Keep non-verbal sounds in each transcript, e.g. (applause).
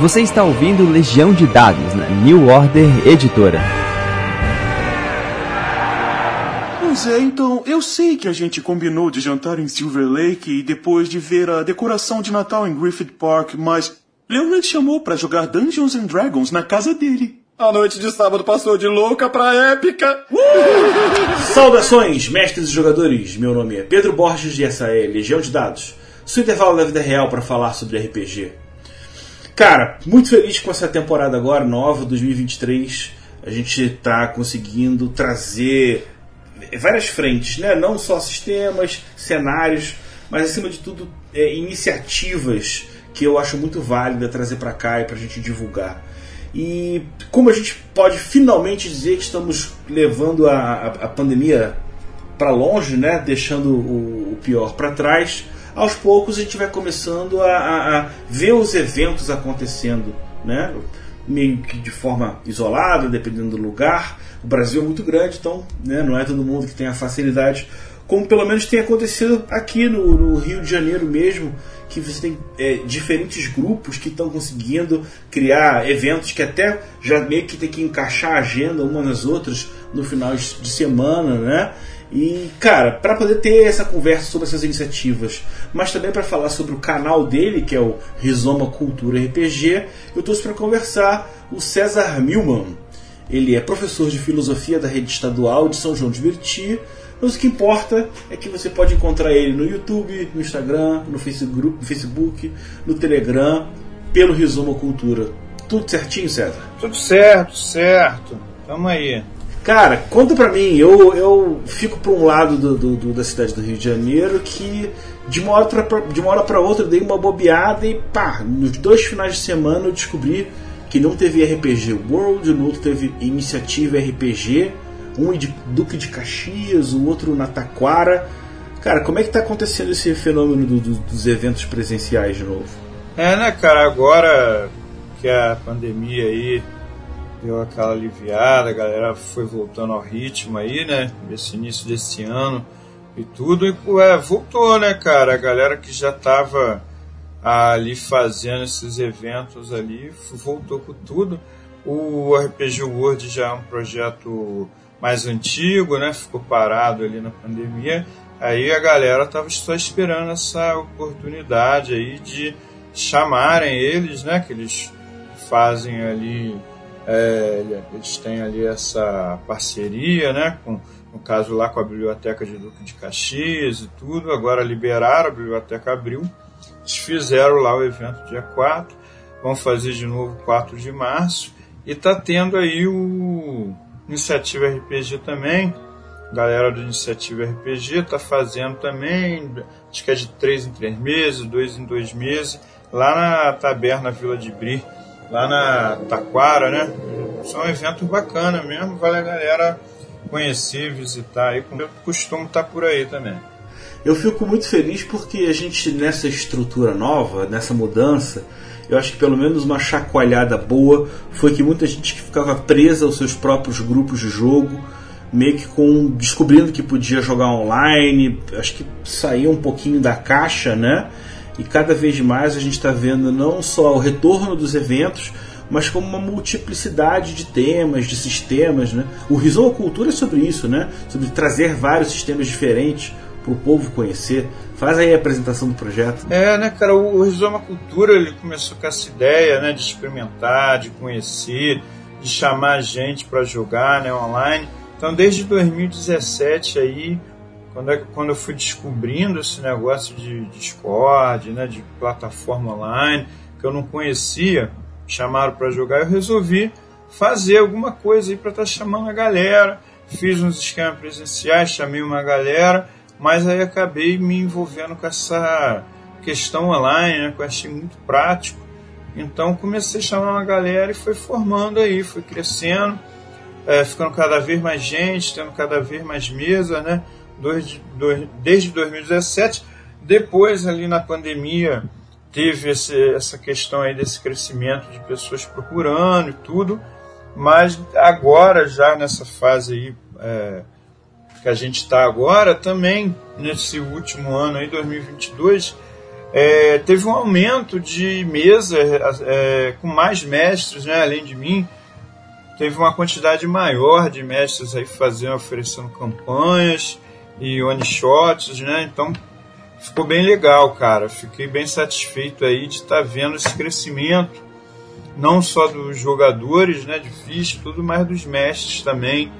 Você está ouvindo Legião de Dados na New Order Editora. Pois é, então, eu sei que a gente combinou de jantar em Silver Lake e depois de ver a decoração de Natal em Griffith Park, mas Leonard chamou para jogar Dungeons and Dragons na casa dele. A noite de sábado passou de louca pra épica. Uh! Saudações, mestres e jogadores. Meu nome é Pedro Borges e essa é Legião de Dados, seu intervalo da vida real para falar sobre RPG. Cara, muito feliz com essa temporada agora, nova, 2023. A gente está conseguindo trazer várias frentes, né? Não só sistemas, cenários, mas acima de tudo é, iniciativas que eu acho muito válida trazer para cá e para a gente divulgar. E como a gente pode finalmente dizer que estamos levando a, a, pandemia para longe, né? Deixando o, o pior para trás aos poucos a gente vai começando a, a, a ver os eventos acontecendo, né? meio que de forma isolada, dependendo do lugar. O Brasil é muito grande, então né, não é todo mundo que tem a facilidade, como pelo menos tem acontecido aqui no, no Rio de Janeiro mesmo, que você tem é, diferentes grupos que estão conseguindo criar eventos que até já meio que tem que encaixar a agenda umas nas outras no final de semana, né? E, cara, para poder ter essa conversa sobre essas iniciativas, mas também para falar sobre o canal dele, que é o Rizoma Cultura RPG, eu trouxe para conversar o César Milman. Ele é professor de filosofia da rede estadual de São João de Meriti, mas o que importa é que você pode encontrar ele no YouTube, no Instagram, no Facebook, no, Telegram, pelo Rizoma Cultura. Tudo certinho, César? Tudo certo, certo. Tamo aí. Cara, conta pra mim, eu, eu fico pra um lado do, do, do, da cidade do Rio de Janeiro que de uma, hora pra, de uma hora pra outra eu dei uma bobeada e pá, nos dois finais de semana eu descobri que não teve RPG World, no outro teve Iniciativa RPG, um de Duque de Caxias, o outro na Taquara. Cara, como é que tá acontecendo esse fenômeno do, do, dos eventos presenciais de novo? É, né, cara, agora que a pandemia aí deu aquela aliviada, a galera foi voltando ao ritmo aí, né? Esse início desse ano e tudo. E é, voltou, né, cara? A galera que já tava ali fazendo esses eventos ali voltou com tudo. O RPG World já é um projeto mais antigo, né? Ficou parado ali na pandemia. Aí a galera tava só esperando essa oportunidade aí de chamarem eles, né? Que eles fazem ali é, eles têm ali essa parceria, né, com, no caso lá com a Biblioteca de Duque de Caxias e tudo, agora liberaram, a Biblioteca abriu, eles fizeram lá o evento dia 4, vão fazer de novo 4 de março, e tá tendo aí o Iniciativa RPG também, galera do Iniciativa RPG tá fazendo também, acho que é de 3 em 3 meses, 2 em 2 meses, lá na Taberna Vila de Bri, lá na Taquara, né? São eventos bacanas mesmo, vale a galera conhecer, visitar aí, como eu costumo estar por aí também. Eu fico muito feliz porque a gente, nessa estrutura nova, nessa mudança, eu acho que pelo menos uma chacoalhada boa foi que muita gente que ficava presa aos seus próprios grupos de jogo, meio que com descobrindo que podia jogar online, acho que saiu um pouquinho da caixa, né? E cada vez mais a gente está vendo não só o retorno dos eventos, mas como uma multiplicidade de temas, de sistemas. Né? O Rizoma Cultura é sobre isso, né? sobre trazer vários sistemas diferentes para o povo conhecer. Faz aí a apresentação do projeto. É, né, cara, o Rizoma Cultura ele começou com essa ideia né, de experimentar, de conhecer, de chamar gente para jogar né, online. Então, desde 2017 aí, quando, é, quando eu fui descobrindo esse negócio de Discord, né, de plataforma online, que eu não conhecia, chamaram para jogar, eu resolvi fazer alguma coisa aí para estar tá chamando a galera. Fiz uns esquemas presenciais, chamei uma galera, mas aí acabei me envolvendo com essa questão online, né, que eu achei muito prático. Então comecei a chamar uma galera e foi formando aí, foi crescendo, é, ficando cada vez mais gente, tendo cada vez mais mesa, né? Desde 2017. Depois, ali na pandemia, teve esse, essa questão aí desse crescimento de pessoas procurando e tudo, mas agora, já nessa fase aí é, que a gente está agora, também nesse último ano aí, 2022, é, teve um aumento de mesa é, com mais mestres, né, além de mim. Teve uma quantidade maior de mestres aí fazendo, oferecendo campanhas e one shots, né? Então ficou bem legal, cara. Fiquei bem satisfeito aí de estar tá vendo esse crescimento, não só dos jogadores, né, de ficha, tudo, mas dos mestres também,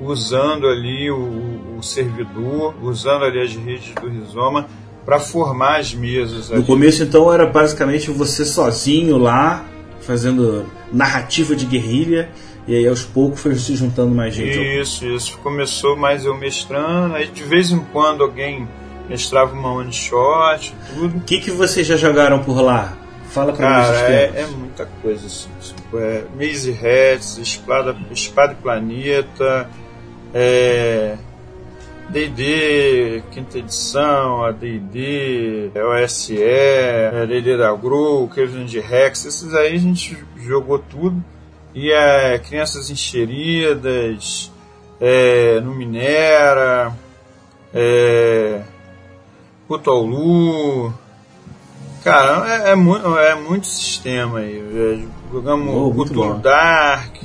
usando ali o, o servidor, usando ali as redes do Rizoma para formar as mesas. Ali. No começo, então, era basicamente você sozinho lá, fazendo narrativa de guerrilha, e aí aos poucos foi se juntando mais gente. Isso, isso. Começou mais eu mestrando, aí de vez em quando alguém mestrava uma one shot, tudo. O que, que vocês já jogaram por lá? Fala pra Cara, mim. É, é muita coisa assim. Tipo, é Maze Hats, Espada, Espada e Planeta, é. D&D, quinta edição, a D&D, OSE, D&D da Grow, Craven de Rex, esses aí a gente jogou tudo. E é Crianças Encheridas, é, no Minera, é, Cthulhu. Cara, é, é, muito, é muito sistema aí. É, jogamos oh, Cthulhu Dark.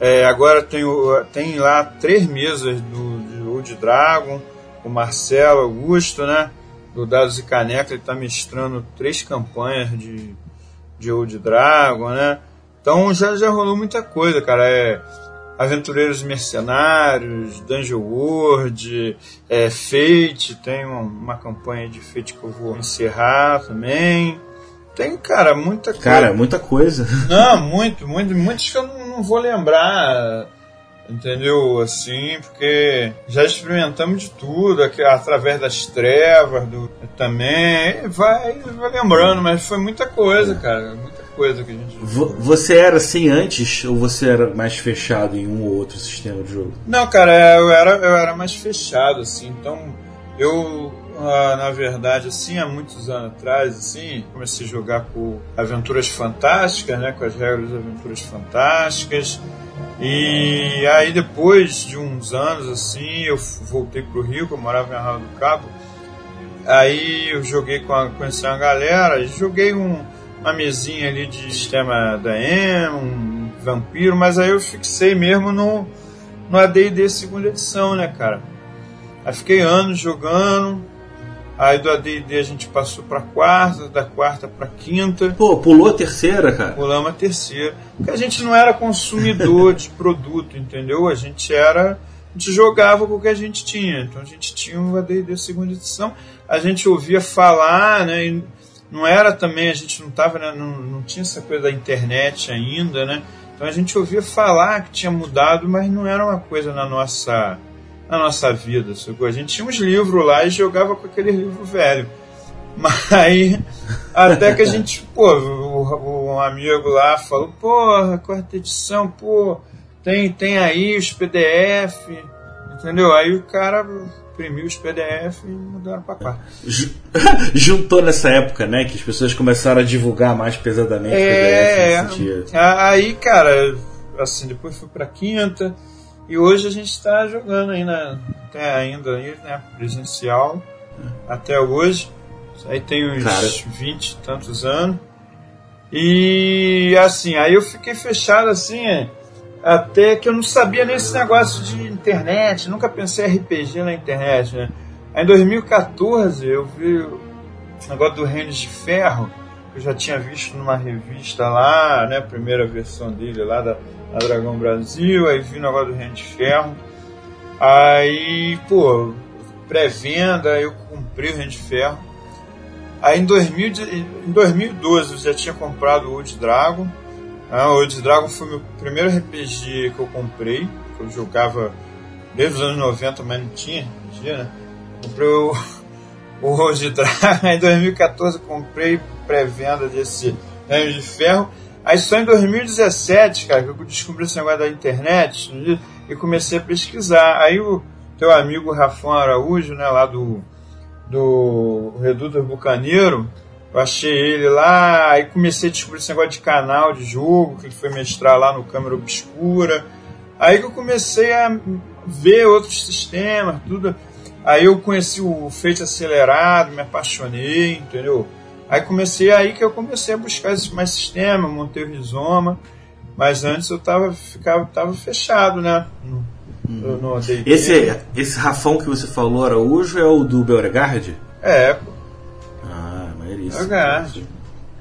É, agora tem, tem lá três mesas do, de Old Dragon. O Marcelo Augusto, né? Do Dados e Caneca, ele está mestrando três campanhas de, de Old Dragon, né? Então já, já rolou muita coisa, cara. É, Aventureiros Mercenários, Dungeon World, é, Fate, tem uma, uma, campanha de Fate que eu vou encerrar também. Tem, cara, muita coisa. Cara, muita coisa. (laughs) Não, muito, muito, muitos que eu não, não vou lembrar entendeu? Assim, porque já experimentamos de tudo, aqui, através das trevas, do, também, vai, vai lembrando, mas foi muita coisa, cara, muita coisa que a gente. Você era assim antes ou você era mais fechado em um ou outro sistema de jogo? Não, cara, é, eu era, eu era mais fechado, assim. Então, eu, ah, na verdade, assim, há muitos anos atrás, assim, comecei a jogar por Aventuras Fantásticas, né? Com as regras das Aventuras Fantásticas. E aí, depois de uns anos, assim, eu voltei pro Rio, que eu morava em Arraial do Cabo. Aí eu joguei com a, conheci uma galera, joguei um uma mesinha ali de sistema da EM, um vampiro, mas aí eu fixei mesmo no, no AD&D segunda edição, né, cara? Aí fiquei anos jogando, aí do AD&D a gente passou pra quarta, da quarta pra quinta. Pô, pulou a terceira, cara? Pulamos a terceira. Porque a gente não era consumidor de produto, entendeu? A gente era... A gente jogava com o que a gente tinha. Então a gente tinha o AD&D segunda edição, a gente ouvia falar, né, e não era também, a gente não tava, né, não, não tinha essa coisa da internet ainda, né? Então a gente ouvia falar que tinha mudado, mas não era uma coisa na nossa na nossa vida. A gente tinha uns livros lá e jogava com aquele livro velho. (laughs) Mas até que a gente, pô, um amigo lá falou, porra, quarta edição, pô, tem, tem aí os PDF, entendeu? Aí o cara imprimiu os PDF e mudaram para cá. (laughs) Juntou nessa época, né? Que as pessoas começaram a divulgar mais pesadamente é, PDF. É, aí, cara, assim, depois fui para quinta e hoje a gente está jogando ainda, até ainda aí, né? Presencial até hoje. Aí tem uns cara. 20 e tantos anos. E assim, aí eu fiquei fechado assim, é, até que eu não sabia nesse negócio de internet, nunca pensei RPG na internet, né? Aí em 2014 eu vi o negócio do Reino de Ferro, que eu já tinha visto numa revista lá, né? Primeira versão dele lá da, da Dragão Brasil, aí vi o negócio do Reino de Ferro. Aí, pô, pré-venda, eu comprei o Reino de Ferro. Aí em, 2000, em 2012 eu já tinha comprado o Old Dragon ah, o Old Dragon foi meu primeiro RPG que eu comprei, que eu jogava desde os anos 90, mas não tinha RPG, né? Comprei o, (laughs) o Old Dragon, (laughs) em 2014 comprei pré-venda desse Reino de Ferro. Aí só em 2017, cara, que eu descobri esse negócio da internet e comecei a pesquisar. Aí o teu amigo Rafão Araújo, né, lá do, do Reduto Bucaneiro, eu achei ele lá, aí comecei a descobrir esse negócio de canal de jogo, que ele foi mestrar lá no Câmera Obscura. Aí que eu comecei a ver outros sistemas, tudo. Aí eu conheci o Fate Acelerado, me apaixonei, entendeu? Aí comecei aí que eu comecei a buscar mais sistema, montei o Rizoma, mas antes eu tava, ficava, tava fechado, né? No, uhum. no esse, esse Rafão que você falou, Araújo, é o do Beauregard? É, pô. Maneiríssimo. Beauregard.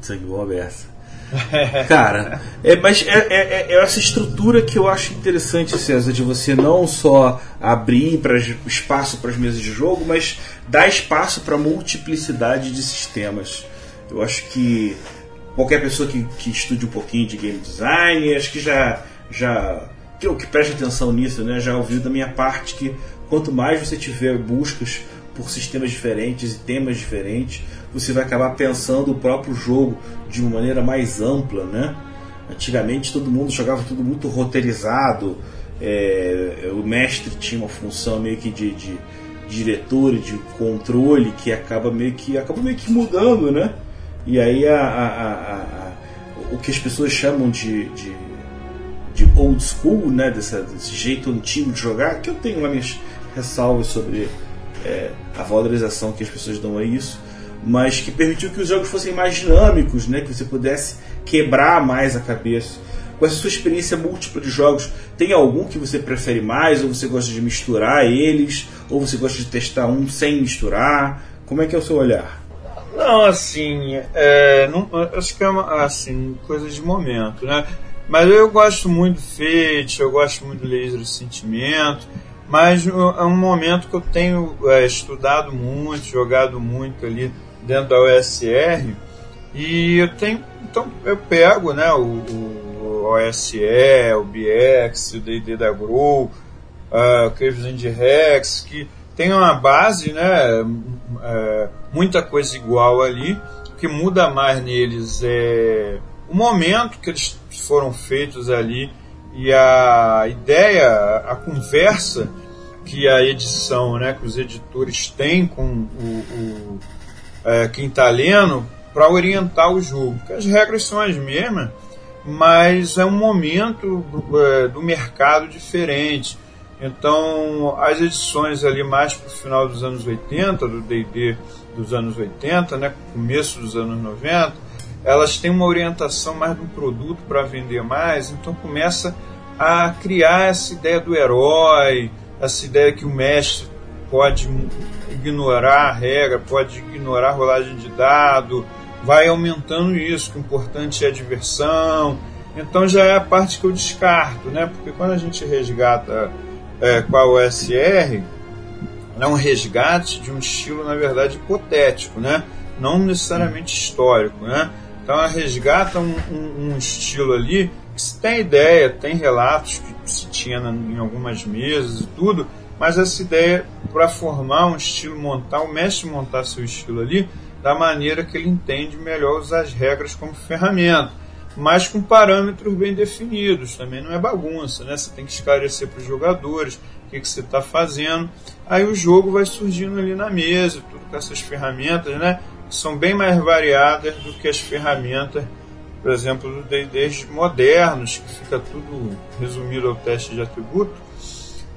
Sangue bom aberta. Cara, é, mas é, é, é, essa estrutura que eu acho interessante, César, de você não só abrir pra, espaço para as mesas de jogo, mas dar espaço para multiplicidade de sistemas. Eu acho que qualquer pessoa que, que estude um pouquinho de game design, acho que já, já que, que preste atenção nisso, né, já ouviu da minha parte que quanto mais você tiver buscas por sistemas diferentes e temas diferentes, você vai acabar pensando o próprio jogo de uma maneira mais ampla, né? Antigamente todo mundo jogava tudo muito roteirizado, é, o mestre tinha uma função meio que de, de, diretor de controle que acaba meio que acaba meio que mudando, né? E aí a, a, a, o que as pessoas chamam de, de, de old school, né? Desse jeito antigo de jogar, que eu tenho lá minhas ressalvas sobre é, a valorização que as pessoas dão a isso mas que permitiu que os jogos fossem mais dinâmicos, né? que você pudesse quebrar mais a cabeça. Com essa sua experiência múltipla de jogos, tem algum que você prefere mais, ou você gosta de misturar eles, ou você gosta de testar um sem misturar? Como é que é o seu olhar? Não, assim, é, não, acho que é uma, assim, coisa de momento, né? Mas eu gosto muito do Fate, eu gosto muito do Laser do Sentimento, mas é um momento que eu tenho é, estudado muito, jogado muito ali dentro da OSR e eu tenho então eu pego né o, o OSE, o BX, o D&D da Grow, uh, o Caves and Rex, que tem uma base, né, uh, muita coisa igual ali, o que muda mais neles é o momento que eles foram feitos ali e a ideia, a conversa que a edição, né, que os editores têm com o, o é, quem está lendo para orientar o jogo. Porque as regras são as mesmas, mas é um momento do, é, do mercado diferente. Então, as edições ali mais para o final dos anos 80, do D&D dos anos 80, né, começo dos anos 90, elas têm uma orientação mais do produto para vender mais, então começa a criar essa ideia do herói, essa ideia que o mestre pode ignorar a regra, pode ignorar a rolagem de dado, vai aumentando isso, que o importante é a diversão. Então já é a parte que eu descarto, né? Porque quando a gente resgata é, com a OSR, é um resgate de um estilo, na verdade, hipotético, né? Não necessariamente histórico, né? Então ela resgata um, um, um estilo ali que se tem ideia, tem relatos que se tinha em algumas mesas e tudo, mas essa ideia para formar um estilo, montar, o mestre montar seu estilo ali, da maneira que ele entende melhor usar as regras como ferramenta, mas com parâmetros bem definidos, também não é bagunça, né? Você tem que esclarecer para os jogadores o que, que você está fazendo, aí o jogo vai surgindo ali na mesa, tudo com essas ferramentas, né? São bem mais variadas do que as ferramentas, por exemplo, do D&D modernos, que fica tudo resumido ao teste de atributo,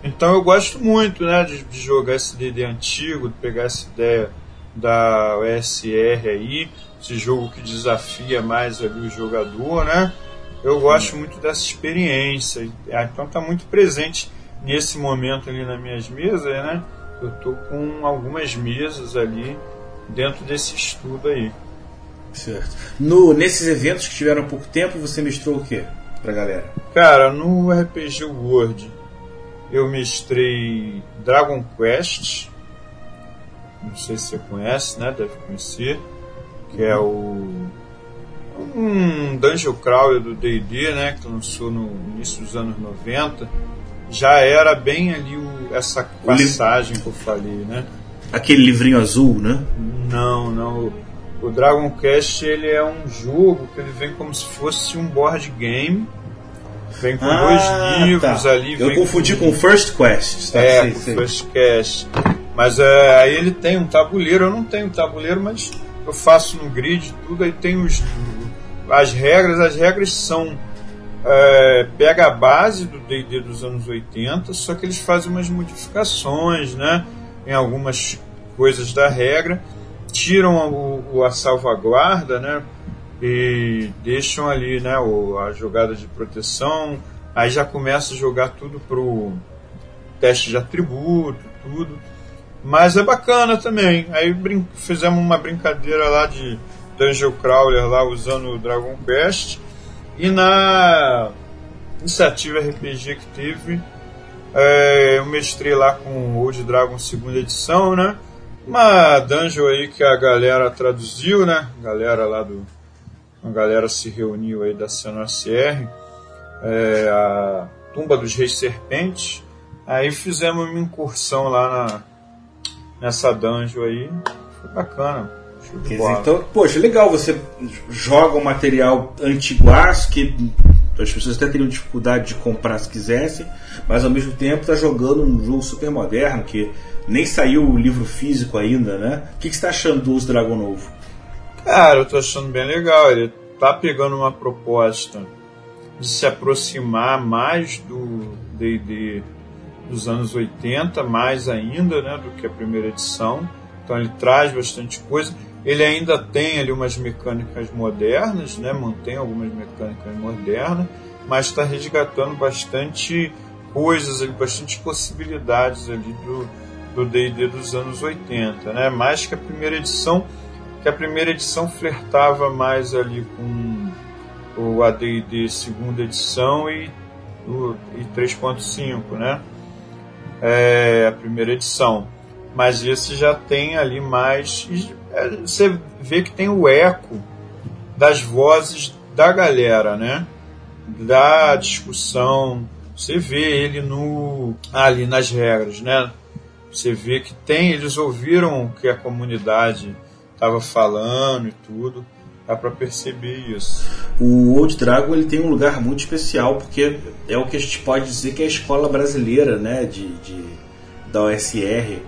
então eu gosto muito né, de, de jogar esse DD antigo, de pegar essa ideia da OSR aí, esse jogo que desafia mais ali o jogador, né? Eu gosto muito dessa experiência. Ah, então está muito presente nesse momento ali nas minhas mesas, né? Eu estou com algumas mesas ali dentro desse estudo aí. Certo. No, nesses eventos que tiveram pouco tempo, você mestrou o que pra galera? Cara, no RPG World eu mestrei Dragon Quest. Não sei se você conhece, né? Deve conhecer. Que é o. Um Dungeon Crawler do DD, né? Que lançou no início dos anos 90. Já era bem ali o, essa passagem que eu falei, né? Aquele livrinho azul, né? Não, não. O Dragon Quest ele é um jogo que ele vem como se fosse um board game Vem com ah, dois livros tá. ali. Eu confundi com, o First Quest. Tá? É, com First Quest. Mas é, aí ele tem um tabuleiro. Eu não tenho tabuleiro, mas eu faço no grid tudo. Aí tem os, as regras. As regras são. É, pega a base do DD dos anos 80, só que eles fazem umas modificações, né? Em algumas coisas da regra, tiram o, o, a salvaguarda, né? E deixam ali, né? O, a jogada de proteção. Aí já começa a jogar tudo pro teste de atributo, tudo. Mas é bacana também. Aí fizemos uma brincadeira lá de Dungeon Crawler lá usando o Dragon Quest. E na iniciativa RPG que teve, é, eu mestrei lá com o Old Dragon segunda edição, né? Uma dungeon aí que a galera traduziu, né? A galera lá do. A galera se reuniu aí da CNOCR, é, a Tumba dos Reis Serpentes. Aí fizemos uma incursão lá na, nessa dungeon aí. Foi bacana. Então, poxa, legal, você joga um material antiguaço que as pessoas até teriam dificuldade de comprar se quisessem, mas ao mesmo tempo está jogando um jogo super moderno que nem saiu o livro físico ainda, né? O que, que você está achando do Uso Novo? Cara, eu estou achando bem legal. Ele tá pegando uma proposta de se aproximar mais do D&D dos anos 80, mais ainda, né, do que a primeira edição. Então ele traz bastante coisa. Ele ainda tem ali umas mecânicas modernas, né? mantém algumas mecânicas modernas, mas está resgatando bastante coisas, ali, bastante possibilidades ali do D&D do dos anos 80, né? Mais que a primeira edição, que a primeira edição flertava mais ali com o AD&D segunda edição e, e 3.5, né? É, a primeira edição. Mas esse já tem ali mais é, você vê que tem o eco das vozes da galera, né? Da discussão. Você vê ele no ali nas regras, né? Você vê que tem, eles ouviram o que a comunidade estava falando e tudo. Dá para perceber isso. O Old Dragon ele tem um lugar muito especial porque é o que a gente pode dizer que é a escola brasileira, né, de, de da OSR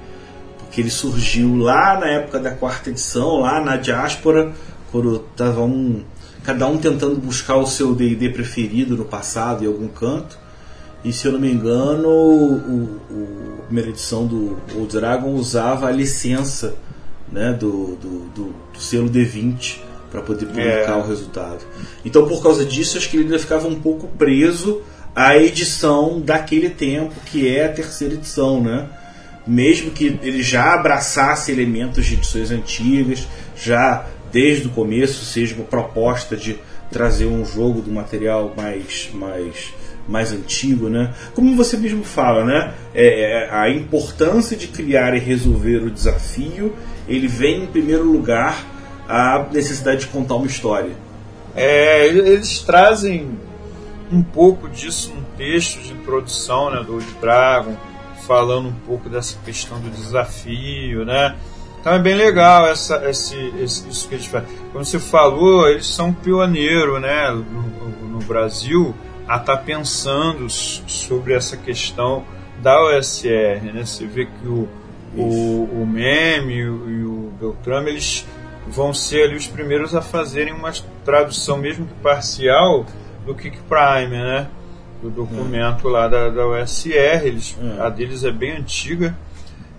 que ele surgiu lá na época da quarta edição, lá na diáspora, quando tava um, cada um tentando buscar o seu D&D preferido no passado em algum canto. E se eu não me engano, o, o, a primeira edição do Old Dragon usava a licença né, do, do, do, do selo D20 para poder publicar é. o resultado. Então, por causa disso, acho que ele ainda ficava um pouco preso à edição daquele tempo, que é a terceira edição, né? mesmo que ele já abraçasse elementos de edições antigas, já desde o começo seja uma proposta de trazer um jogo do material mais mais mais antigo, né? Como você mesmo fala, né? É, é, a importância de criar e resolver o desafio, ele vem em primeiro lugar a necessidade de contar uma história. É, eles trazem um pouco disso no texto de introdução, né, do Old Dragon falando um pouco dessa questão do desafio, né? Então é bem legal essa, esse, esse, isso que eles fazem. Como você falou, eles são pioneiros né, no, no Brasil a estar tá pensando sobre essa questão da OSR. Né? Você vê que o, o, o Meme e o, e o Beltrame eles vão ser ali os primeiros a fazerem uma tradução, mesmo que parcial, do Kick Prime, né? do documento lá da, da USR, eles, é. a deles é bem antiga.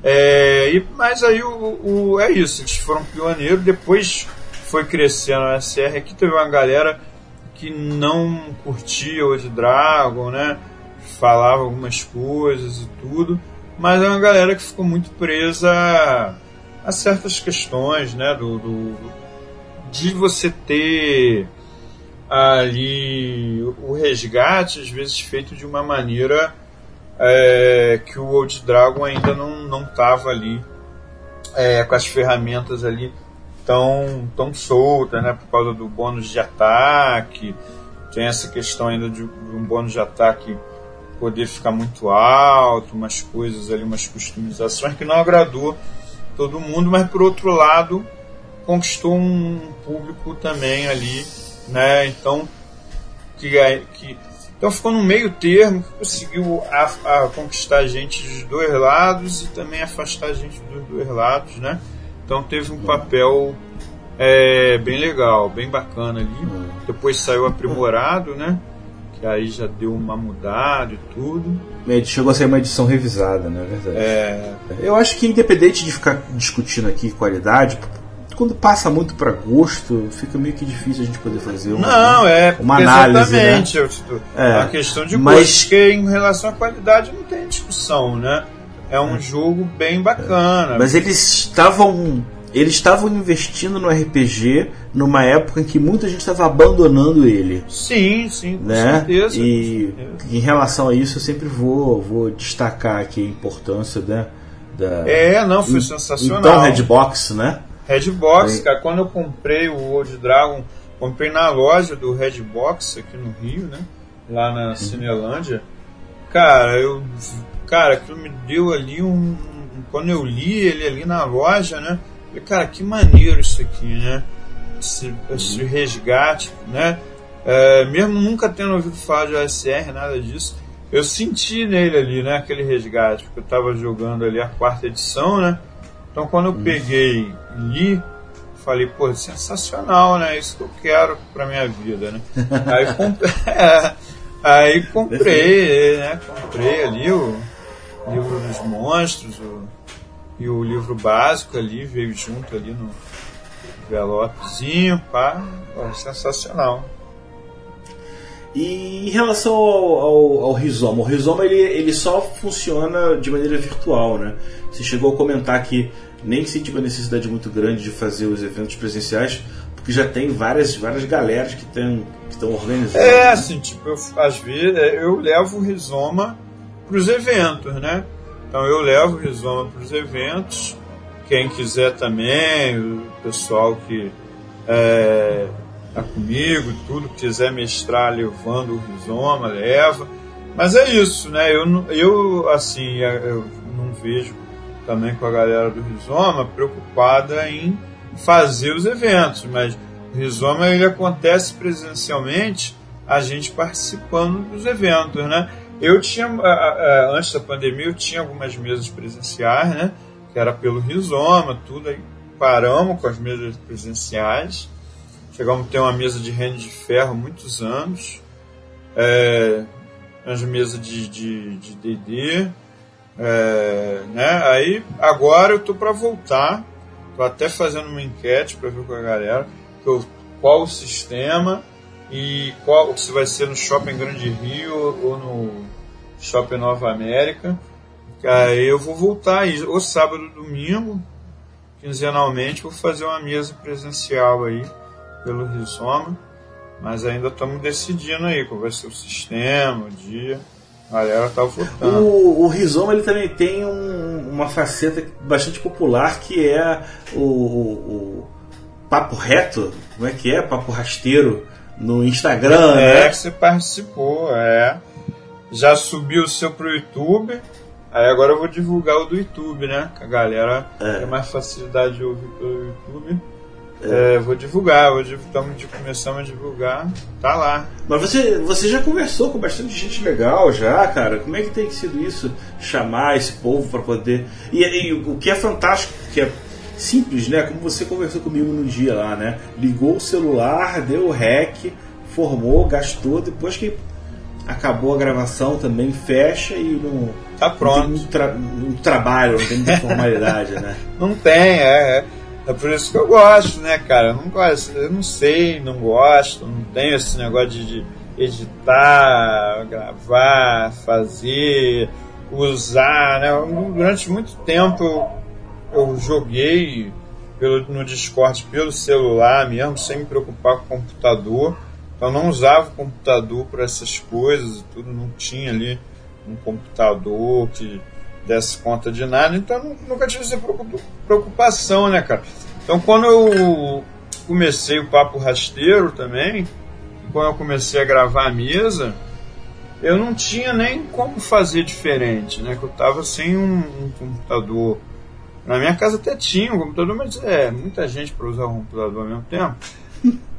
É, e, mas aí o, o, é isso, eles foram pioneiros, depois foi crescendo a USR, aqui teve uma galera que não curtia o de Dragon, né? Falava algumas coisas e tudo, mas é uma galera que ficou muito presa a, certas questões, né? Do, do, de você ter ali o resgate, às vezes feito de uma maneira é, que o Old Dragon ainda não não estava ali é, com as ferramentas ali tão tão soltas, né? Por causa do bônus de ataque, tem essa questão ainda de, de um bônus de ataque poder ficar muito alto, umas coisas ali, umas customizações que não agradou todo mundo, mas por outro lado conquistou um público também ali né? Então, que, é, que, então ficou no meio termo que conseguiu a, a conquistar gente dos dois lados e também afastar gente dos dois lados, né? Então teve um papel é, bem legal, bem bacana ali. Depois saiu aprimorado, né? que aí já deu uma mudada e tudo. É, chegou a ser uma edição revisada, né? Verdade. É... Eu acho que independente de ficar discutindo aqui qualidade, quando passa muito para gosto, fica meio que difícil a gente poder fazer uma, não, é, uma análise. Exatamente. Né? É uma questão de mas... gosto, porque em relação à qualidade não tem discussão, né? É um é. jogo bem bacana. Mas eles estavam eles estavam investindo no RPG numa época em que muita gente estava abandonando ele. Sim, sim, com né? certeza. E em relação a isso eu sempre vou, vou destacar aqui a importância né, da. É, não, foi sensacional. Então, Redbox, né? Redbox, cara, quando eu comprei o Old Dragon, comprei na loja do Redbox aqui no Rio, né? Lá na uhum. Cinelândia. Cara, eu. Cara, aquilo me deu ali um. Quando eu li ele ali na loja, né? Falei, cara, que maneiro isso aqui, né? Esse, esse resgate, né? É, mesmo nunca tendo ouvido falar de OSR, nada disso, eu senti nele ali, né? Aquele resgate, porque eu estava jogando ali a quarta edição, né? Então quando eu peguei e li, falei, pô, sensacional, né? Isso que eu quero para minha vida, né? (laughs) aí, comprei, (laughs) é, aí comprei, né? Comprei ali o livro dos monstros, o e o livro básico ali veio junto ali no envelopezinho, pá, sensacional. E em relação ao, ao, ao, Rizoma, o Rizoma ele, ele só funciona de maneira virtual, né? Você chegou a comentar que nem sentiu uma necessidade muito grande de fazer os eventos presenciais, porque já tem várias, várias galeras que estão organizando. É, né? assim, tipo, eu, às vezes eu levo o Rizoma para os eventos, né? Então eu levo o Rizoma para os eventos. Quem quiser também, o pessoal que é, tá comigo, tudo quiser mestrar levando o Rizoma, leva. Mas é isso, né? Eu, eu assim, é, eu não vejo também com a galera do Rizoma preocupada em fazer os eventos, mas o Rizoma ele acontece presencialmente, a gente participando dos eventos, né? Eu tinha, antes da pandemia, eu tinha algumas mesas presenciais, né? Que era pelo Rizoma, tudo. Aí paramos com as mesas presenciais. Chegamos a ter uma mesa de rende de ferro muitos anos. É, as mesas de DD. De, de é, né? Aí agora eu tô para voltar. Tô até fazendo uma enquete para ver com a galera qual o sistema e qual se vai ser no Shopping Grande Rio ou no Shopping Nova América. Aí eu vou voltar aí, ou sábado ou domingo, quinzenalmente, vou fazer uma mesa presencial aí pelo Rizoma. Mas ainda estamos decidindo aí qual vai ser o sistema, o dia. A galera tá votando. O, o Rizoma ele também tem um, uma faceta bastante popular que é o, o, o, papo reto, como é que é? Papo rasteiro no Instagram, é, né? que você participou, é. Já subiu o seu pro YouTube. Aí agora eu vou divulgar o do YouTube, né? Que a galera é. tem mais facilidade de ouvir pelo YouTube. É. É, vou divulgar, hoje estamos começando a divulgar, tá lá. Mas você, você já conversou com bastante gente legal já, cara? Como é que tem sido isso? Chamar esse povo para poder. E, e, o que é fantástico, que é simples, né? Como você conversou comigo no dia lá, né? Ligou o celular, deu o rec, formou, gastou, depois que acabou a gravação também, fecha e não. Tá pronto. Não tem tra trabalho, não tem muita formalidade, né? (laughs) Não tem, é, é. É por isso que eu gosto, né, cara? Eu não gosto, eu não sei, não gosto, não tenho esse negócio de, de editar, gravar, fazer, usar, né? Durante muito tempo eu eu joguei pelo, no Discord pelo celular mesmo, sem me preocupar com o computador. Então não usava o computador para essas coisas e tudo, não tinha ali um computador que desse conta de nada, então nunca tive essa preocupação, né, cara? Então quando eu comecei o papo rasteiro também, quando eu comecei a gravar a mesa, eu não tinha nem como fazer diferente, né? Que eu tava sem um, um computador na minha casa até tinha um computador, mas é muita gente para usar um computador ao mesmo tempo.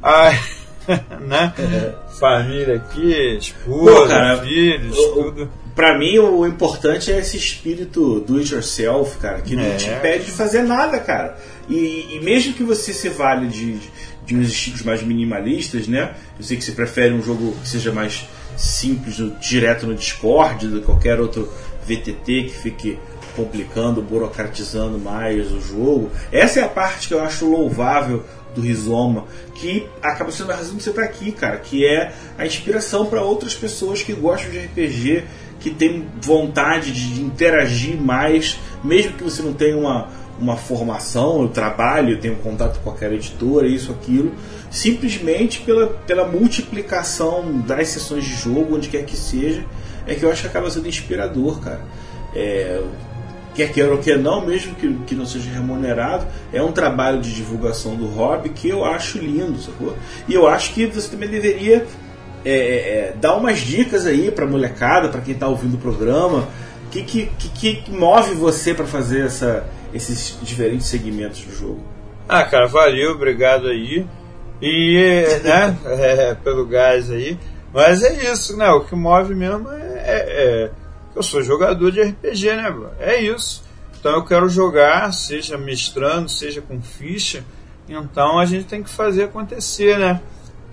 Aí, (laughs) (laughs) né? É. Família aqui, esposa, filhos, o, tudo. Pra mim, o importante é esse espírito do it yourself, cara, que não é. te impede de fazer nada, cara. E, e mesmo que você se vale de, de uns estilos mais minimalistas, né? Eu sei que você prefere um jogo que seja mais simples, direto no Discord, do que qualquer outro VTT que fique complicando, burocratizando mais o jogo. Essa é a parte que eu acho louvável do Rizoma, que acaba sendo a razão de ser para aqui, cara, que é a inspiração para outras pessoas que gostam de RPG, que têm vontade de interagir mais, mesmo que você não tenha uma, uma formação, eu trabalho, eu tenho contato com qualquer editora, isso, aquilo, simplesmente pela, pela multiplicação das sessões de jogo, onde quer que seja, é que eu acho que acaba sendo inspirador, cara. É, quer queira ou quer não, mesmo que, que não seja remunerado, é um trabalho de divulgação do hobby que eu acho lindo, sacou? E eu acho que você também deveria é, é, é dar umas dicas aí pra molecada, para quem tá ouvindo o programa. O que, que, que, que move você para fazer essa, esses diferentes segmentos do jogo? Ah, cara, valeu, obrigado aí. E, né, (laughs) é, pelo gás aí. Mas é isso, né? O que move mesmo é, é, é eu sou jogador de RPG, né, bro? É isso. Então eu quero jogar, seja mestrando, seja com ficha. Então a gente tem que fazer acontecer, né?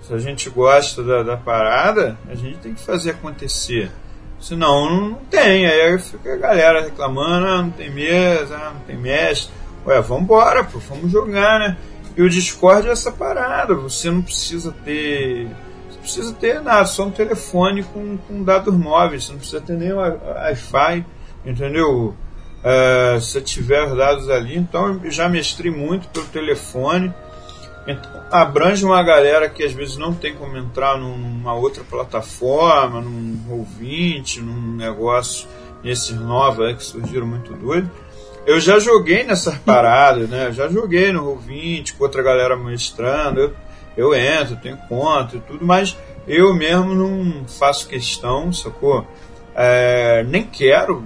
Se a gente gosta da, da parada, a gente tem que fazer acontecer. Senão não tem. Aí fica a galera reclamando, ah, não tem mesa, ah, não tem mestre. Ué, vambora, pô, vamos jogar, né? E o Discord é essa parada. Você não precisa ter precisa ter nada, só um telefone com, com dados móveis, você não precisa ter nem Wi-Fi, entendeu? Uh, se tiver os dados ali, então eu já mestrei muito pelo telefone. Então, abrange uma galera que às vezes não tem como entrar numa outra plataforma, num ouvinte, num negócio nesses novos que surgiram muito doido. Eu já joguei nessas paradas, né? Eu já joguei no ouvinte com outra galera mestrando. Eu, eu entro, tenho conta e tudo, mas eu mesmo não faço questão, sacou? É, nem quero,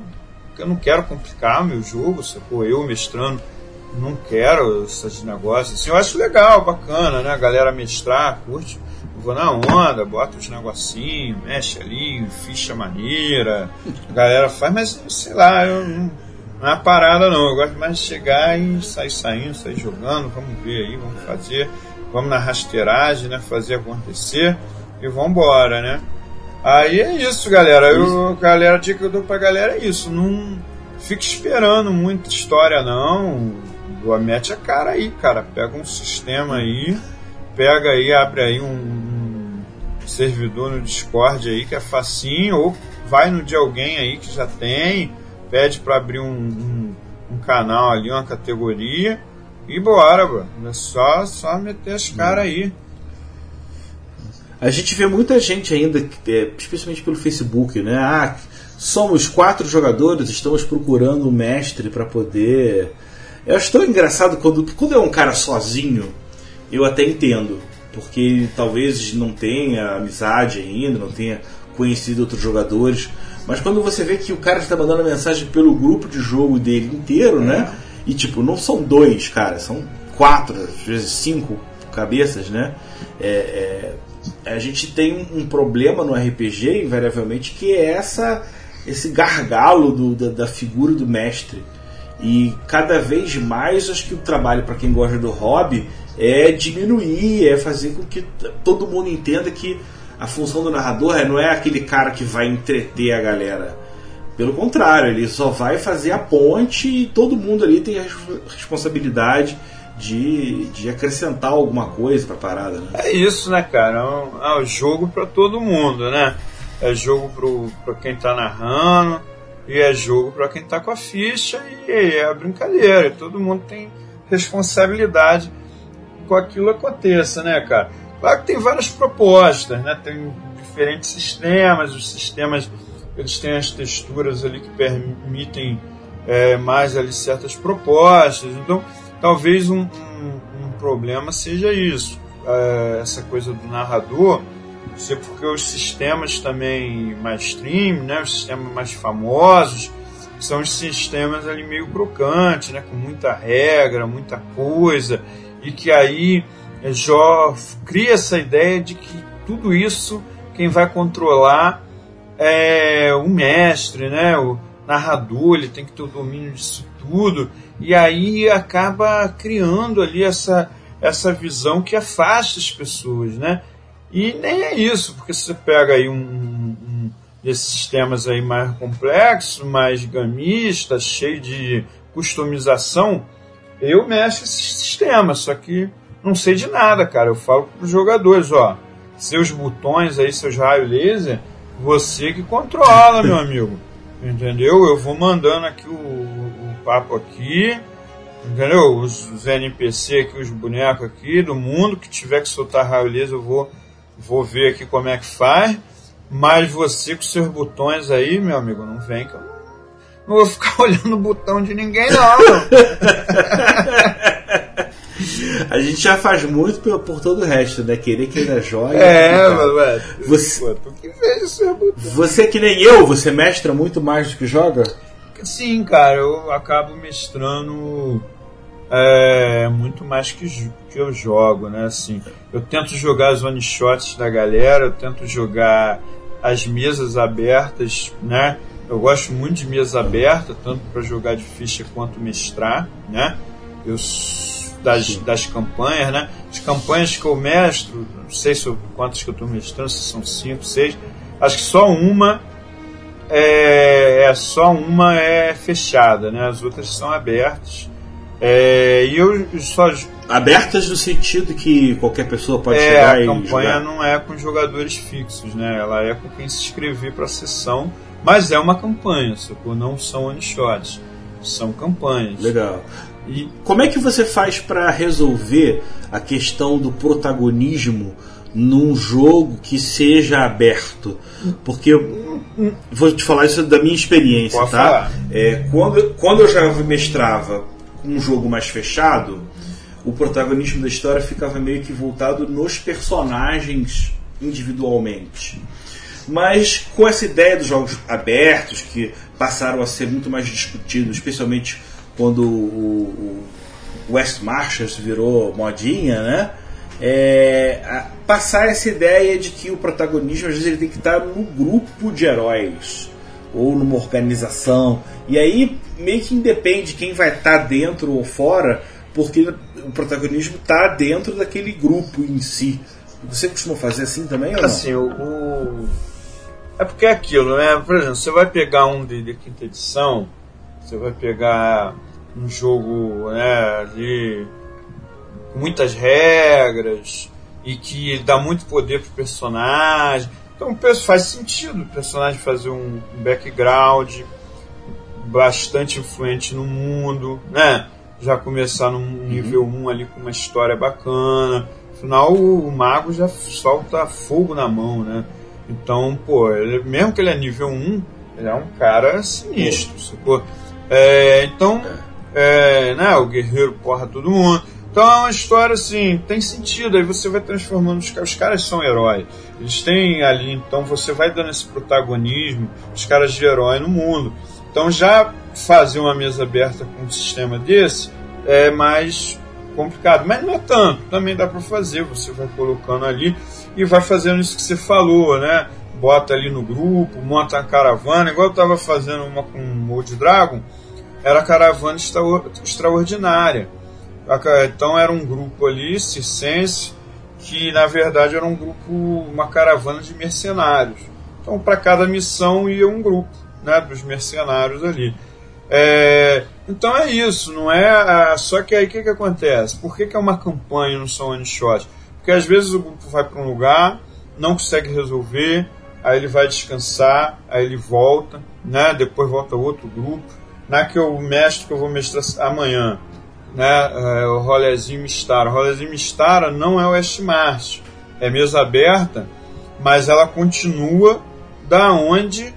eu não quero complicar meu jogo, sacou? Eu mestrando, não quero esses negócios assim. Eu acho legal, bacana, né? A galera mestrar, curte. Eu vou na onda, bota os negocinhos, mexe ali, ficha maneira, a galera faz, mas sei lá, eu não, não é parada não. Eu gosto mais de chegar e sair saindo, sair jogando, vamos ver aí, vamos fazer vamos na rasteiragem, né? Fazer acontecer e vamos embora, né? Aí é isso, galera. Eu, galera, a dica que eu dou pra galera é isso. Não fique esperando muita história, não. Mete a cara aí, cara. Pega um sistema aí, pega aí, abre aí um, um servidor no Discord aí que é facinho, ou vai no de alguém aí que já tem, pede para abrir um, um, um canal ali, uma categoria e bora, bro. É só, só meter as caras aí. A gente vê muita gente ainda, é, especialmente pelo Facebook, né? Ah, somos quatro jogadores, estamos procurando um mestre para poder. Eu acho tão engraçado quando, quando é um cara sozinho, eu até entendo. Porque talvez não tenha amizade ainda, não tenha conhecido outros jogadores. Mas quando você vê que o cara está mandando mensagem pelo grupo de jogo dele inteiro, né? E tipo, não são dois, cara, são quatro, às vezes cinco cabeças, né? É, é, a gente tem um, problema no RPG, invariavelmente, que é essa, esse gargalo do, da, da figura do mestre. E cada vez mais acho que o trabalho para quem gosta do hobby é diminuir, é fazer com que todo mundo entenda que a função do narrador é, não é aquele cara que vai entreter a galera pelo contrário, ele só vai fazer a ponte e todo mundo ali tem a responsabilidade de, de acrescentar alguma coisa pra parada, né? É isso, né, cara? É um, é um jogo para todo mundo, né? É jogo pro, pra quem tá narrando e é jogo para quem tá com a ficha e é a brincadeira. Todo mundo tem responsabilidade com aquilo aconteça, né, cara? Claro que tem várias propostas, né? Tem diferentes sistemas, os sistemas eles têm as texturas ali que permitem é, mais ali certas propostas. Então, talvez um, um, um problema seja isso, é, essa coisa do narrador, ser porque os sistemas também mais stream, né, os sistemas mais famosos, são os sistemas ali meio crocantes, né, com muita regra, muita coisa, e que aí Jó cria essa ideia de que tudo isso quem vai controlar é o mestre, né? O narrador, ele tem que ter o domínio disso tudo. E aí acaba criando ali essa, essa visão que afasta as pessoas, né? E nem é isso, porque se você pega aí um, um desses sistemas aí mais complexos, mais gamistas, cheio de customização, eu mexo esse sistema, só que não sei de nada, cara. Eu falo para os jogadores, ó, seus botões aí, seus raios laser, você que controla, meu amigo. Entendeu? Eu vou mandando aqui o, o papo aqui, entendeu? Os, os NPC aqui, os bonecos aqui do mundo, que tiver que soltar raio eu vou, vou ver aqui como é que faz. Mas você com seus botões aí, meu amigo, não vem que eu não vou ficar (laughs) olhando o botão de ninguém, não. (laughs) A gente já faz muito por, por todo o resto, né? Querer que ele joia. É, mas, você, pô, tu que veja o seu botão. Você é que nem eu, você mestra muito mais do que joga? Sim, cara, eu acabo mestrando é, muito mais que, que eu jogo, né? Assim, eu tento jogar as one shots da galera, eu tento jogar as mesas abertas, né? Eu gosto muito de mesa aberta, tanto para jogar de ficha quanto mestrar, né? Eu das, das campanhas, né? As campanhas que eu mestro, não sei se eu, quantas que eu estou mestrando, se são cinco, seis, acho que só uma é, é, só uma é fechada, né? As outras são abertas. É, e eu só abertas no sentido que qualquer pessoa pode é, chegar a campanha jogar. não é com jogadores fixos, né? Ela é com quem se inscrever para a sessão, mas é uma campanha, sacou? Não são one shots, são campanhas. Legal. E como é que você faz para resolver a questão do protagonismo num jogo que seja aberto? Porque vou te falar isso da minha experiência, Pode tá? É, quando, quando eu já mestrava um jogo mais fechado, o protagonismo da história ficava meio que voltado nos personagens individualmente. Mas com essa ideia dos jogos abertos, que passaram a ser muito mais discutidos, especialmente quando o, o West Marches virou modinha, né? É, passar essa ideia de que o protagonismo às vezes ele tem que estar no grupo de heróis ou numa organização e aí meio que independe quem vai estar dentro ou fora porque o protagonismo está dentro daquele grupo em si você costuma fazer assim também? Assim, o- É porque é aquilo, né? Por exemplo, você vai pegar um de, de quinta edição, você vai pegar um jogo né, ali com muitas regras e que dá muito poder pro personagem. Então o faz sentido o personagem fazer um um background bastante influente no mundo, né? Já começar num nível 1 ali com uma história bacana. Afinal, o mago já solta fogo na mão, né? Então, pô, ele- mesmo que ele é nível 1, ele é um cara sinistro, sacou? É, então, é, né, o guerreiro porra todo mundo. Então é uma história assim, tem sentido, aí você vai transformando os caras. Os caras são heróis. Eles têm ali, então você vai dando esse protagonismo, os caras de herói no mundo. Então já fazer uma mesa aberta com um sistema desse é mais complicado, mas não é tanto, também dá para fazer, você vai colocando ali e vai fazendo isso que você falou, né? Bota ali no grupo, monta a caravana, igual eu estava fazendo uma com o Old Dragon, era a caravana extra- extraordinária. A Então era um grupo ali, circense, que na verdade era um grupo, uma caravana de mercenários. Então para cada missão ia um grupo, né, dos mercenários ali. É, então é isso, não é? ah, só que aí o que, que acontece? Por que, que é uma campanha não são one shot? Porque às vezes o grupo vai para um lugar, não consegue resolver, aí ele vai descansar, aí ele volta, né? Depois volta outro grupo. Não é que eu mestre que eu vou mestrar amanhã, né? É, o rolezinho Mistara. O rolezinho Mistara não é o West March, é mesa aberta, mas ela continua da onde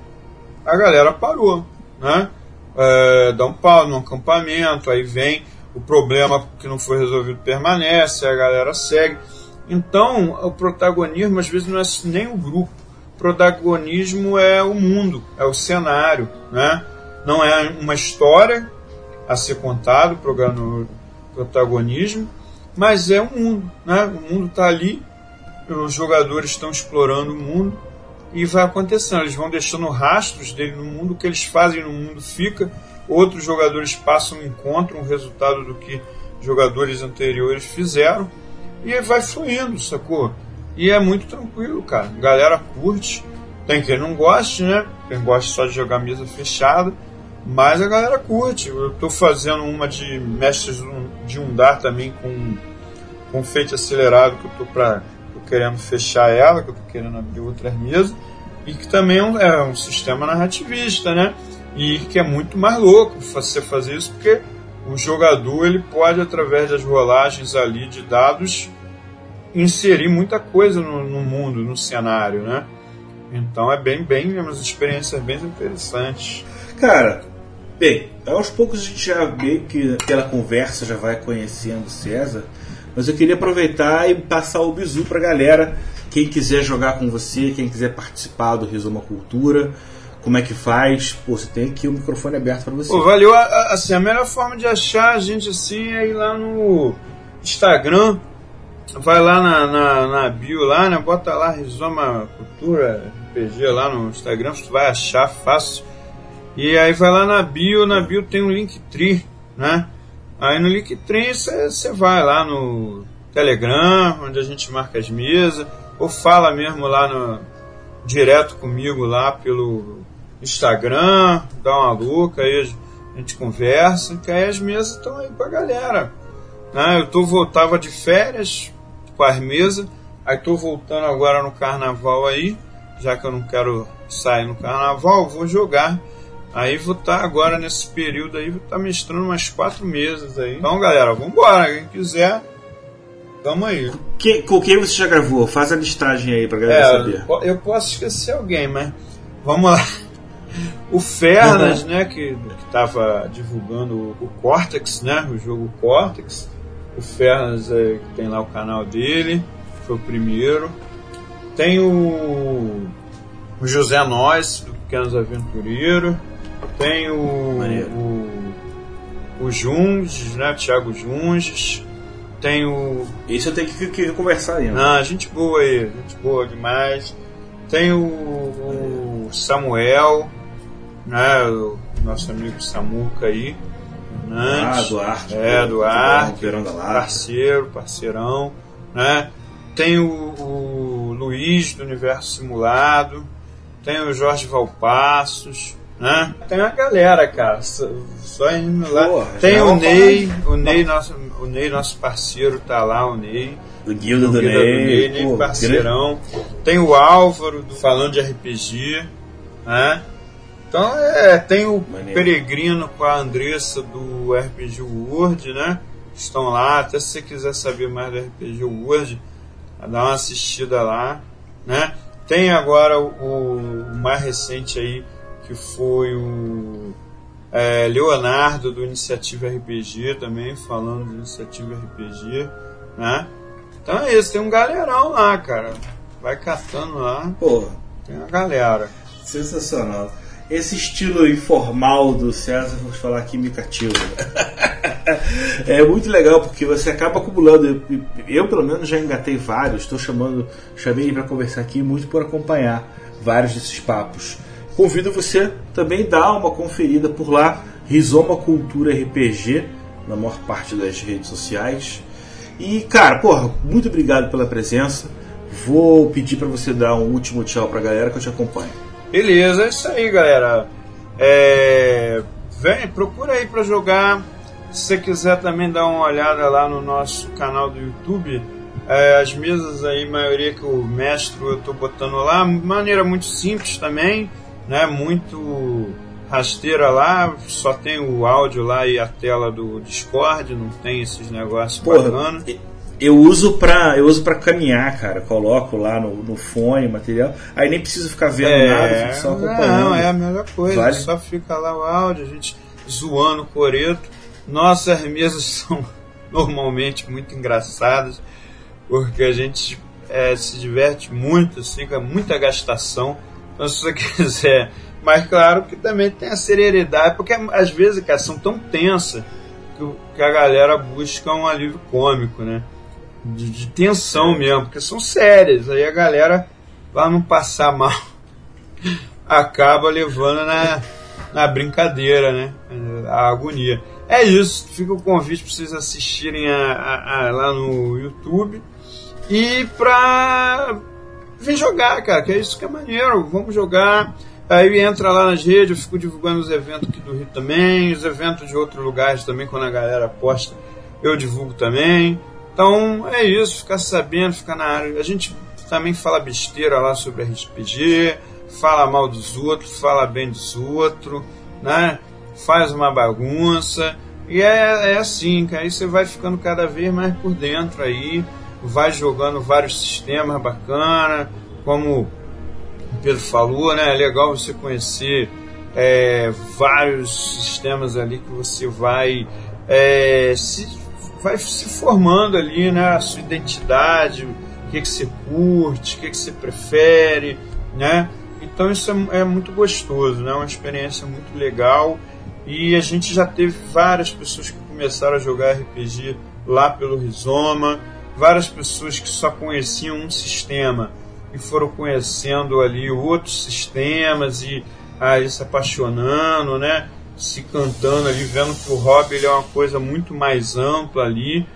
a galera parou, né? É, dá um pau no acampamento, aí vem o problema que não foi resolvido permanece, a galera segue. Então, o protagonismo às vezes não é nem o grupo. O protagonismo é o mundo, é o cenário, né? Não é uma história a ser contado, o o protagonismo, Mas é um mundo, né? O mundo está ali, os jogadores estão explorando o mundo e vai acontecendo. Eles vão deixando rastros dele no mundo, o que eles fazem no mundo fica. Outros jogadores passam, encontram o resultado do que jogadores anteriores fizeram e vai fluindo, sacou? E é muito tranquilo, cara. A galera curte. Tem quem não goste, né? Quem gosta só de jogar mesa fechada. Mas a galera curte. Eu estou fazendo uma de mestres de Undar também com, com feito acelerado que eu tô, pra, tô querendo fechar ela, que eu tô querendo abrir outras mesas. E que também é um, é um sistema narrativista, né? E que é muito mais louco você fazer isso porque o jogador ele pode, através das rolagens ali de dados, inserir muita coisa no, no mundo, no cenário, né? Então é bem, bem, umas experiências bem interessantes. Cara, bem, aos poucos a gente já vê que pela conversa já vai conhecendo o César, mas eu queria aproveitar e passar o bizu pra galera. Quem quiser jogar com você, quem quiser participar do Rizoma Cultura, como é que faz? Pô, você tem aqui o microfone aberto para você. Pô, valeu. Assim, a melhor forma de achar a gente assim é ir lá no Instagram. Vai lá na, na, na bio lá, né? Bota lá Rizoma Cultura RPG lá no Instagram, você vai achar fácil. E aí vai lá na bio, na bio tem um Linktree, né? Aí no Linktree você vai lá no Telegram, onde a gente marca as mesas, ou fala mesmo lá no, direto comigo lá pelo Instagram, dá uma louca, aí a gente conversa, que aí as mesas estão aí pra galera. Né? Eu tô, voltava de férias com as mesas, aí tô voltando agora no carnaval aí, já que eu não quero sair no carnaval, vou jogar. Aí vou estar tá agora nesse período aí, vou estar tá mestrando umas quatro meses aí. Então galera, vambora, quem quiser, tamo aí. Que, com quem você já gravou? Faz a listagem aí pra galera é, saber. Eu posso esquecer alguém, mas vamos lá. (laughs) O Fernas, uhum. né, que estava divulgando o Cortex, né, o jogo Cortex. O Fernas é, que tem lá o canal dele, foi o primeiro. Tem o, o José Nós, do Pequenos Aventureiros. Tem o, o, o Junges, né, Thiago Junges. Tem o. Isso eu tenho que, que conversar aí, né? Não, gente boa aí, gente boa demais. Tem o, o Samuel, né? O nosso amigo Samuca aí. Ah, Duarte. É, Duarte. Parceiro, parceirão. Né? Tem o, o Luiz do Universo Simulado. Tem o Jorge Valpassos. Né? Tem uma galera, cara. Só, só indo lá. Porra, tem o Ney, o Ney, nosso, o Ney, nosso parceiro, tá lá, o Ney. Do Guilda do, do Ney. Do Ney, Pô, parceirão. Grande. Tem o Álvaro, do Falando de RPG. Né? Então é, tem o Maneiro. Peregrino com a Andressa do RPG World, né? Estão lá, até se você quiser saber mais do RPG World, dá uma assistida lá, né? Tem agora o, o mais recente aí, que foi o é, Leonardo do Iniciativa RPG também, falando do Iniciativa RPG, né? Então é isso, tem um galerão lá, cara. Vai catando lá. Pô. Tem uma galera. Sensacional. Esse estilo informal do César, vou falar aqui, me cativa. (laughs) é muito legal porque você acaba acumulando. Eu, pelo menos, já engatei vários. Estou chamando, chamei ele para conversar aqui muito por acompanhar vários desses papos. Convido você também a dar uma conferida por lá, Rizoma Cultura RPG, na maior parte das redes sociais. E, cara, porra, muito obrigado pela presença. Vou pedir para você dar um último tchau para a galera que eu te acompanho. Beleza, é isso aí, galera. É, vem, procura aí para jogar. Se você quiser também dar uma olhada lá no nosso canal do YouTube, é, as mesas aí, maioria que o mestre eu tô botando lá, maneira muito simples também, né? Muito rasteira lá, só tem o áudio lá e a tela do Discord, não tem esses negócios Porra, bacanas eu uso pra, eu uso pra caminhar, cara. Coloco lá no, no fone, material. Aí nem preciso ficar vendo é, nada, fico só acompanhando. Não, é a melhor coisa. Vale. Só fica lá o áudio, a gente zoando o coreto. Nossas mesas (laughs) são normalmente muito engraçadas, porque a gente é, se diverte muito, assim, com muita gastação. Então, se você (laughs) quiser. Mas claro que também tem a seriedade, porque às vezes, cara, são tão tensas que, que a galera busca um alívio cômico, né? De, de, tensão mesmo, porque são sérias. Aí a galera, para não passar mal, (laughs) acaba levando na, na brincadeira, né? A agonia. É isso, fica o convite para vocês assistirem a, a, a, lá no YouTube e pra vir jogar, cara, que é isso que é maneiro. Vamos jogar. Aí entra lá nas redes, eu fico divulgando os eventos aqui do Rio também, os eventos de outros lugares também, quando a galera posta, eu divulgo também. Então é isso, ficar sabendo, ficar na área. A gente também fala besteira lá sobre RPG, fala mal dos outros, fala bem dos outros, né? Faz uma bagunça. E é, é assim, que aí você vai ficando cada vez mais por dentro aí, vai jogando vários sistemas bacana, como o Pedro falou, né? É legal você conhecer é, vários sistemas ali que você vai é, se, vai se formando ali, né? A sua identidade, o que, que você curte, o que, que você prefere, né? Então isso é, é muito gostoso, né? É uma experiência muito legal e a gente já teve várias pessoas que começaram a jogar RPG lá pelo Rizoma, várias pessoas que só conheciam um sistema e foram conhecendo ali outros sistemas e aí se apaixonando, né? Se cantando ali, vendo que o hobby ele é uma coisa muito mais ampla ali.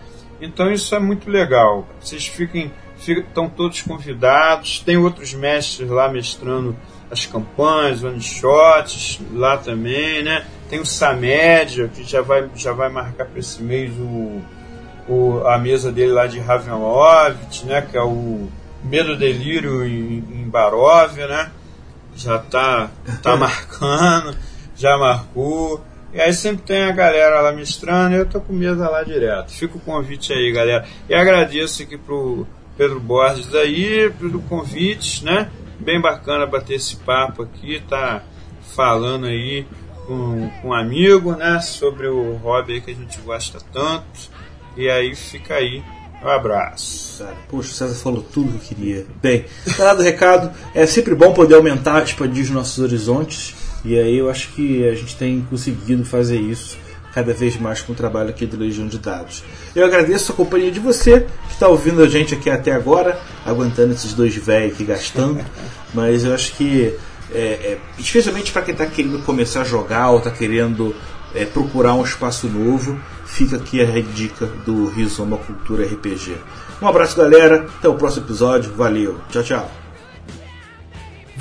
Então isso é muito legal. Vocês fiquem, estão todos convidados. Tem outros mestres lá mestrando as campanhas, one shots lá também, né? Tem o Samédia, que já vai, já vai marcar para esse mês o, o, a mesa dele lá de Ravenloft, né? Que é o Medo Delírio em, em Baróvia, né? Já tá, tá (laughs) marcando, já marcou. E aí sempre tem a galera lá mestrando e eu tô com mesa lá direto. Fica o convite aí, galera. E agradeço aqui pro Pedro Borges aí, pelo convite, né? Bem bacana bater esse papo aqui, tá falando aí com, com um amigo, né? Sobre o hobby que a gente gosta tanto. E aí fica aí um abraço. Poxa, o César falou tudo que eu queria. Bem, dado o recado, é sempre bom poder aumentar, expandir os nossos horizontes. E aí eu acho que a gente tem conseguido fazer isso cada vez mais com o trabalho aqui do Legião de Dados. Eu agradeço a companhia de você que está ouvindo a gente aqui até agora, aguentando esses dois velhos aqui gastando. (laughs) Mas eu acho que, é, é, especialmente para quem está querendo começar a jogar ou está querendo é, procurar um espaço novo, fica aqui a dica do Rizoma Cultura RPG. Um abraço, galera. Até o próximo episódio. Valeu. Tchau, tchau.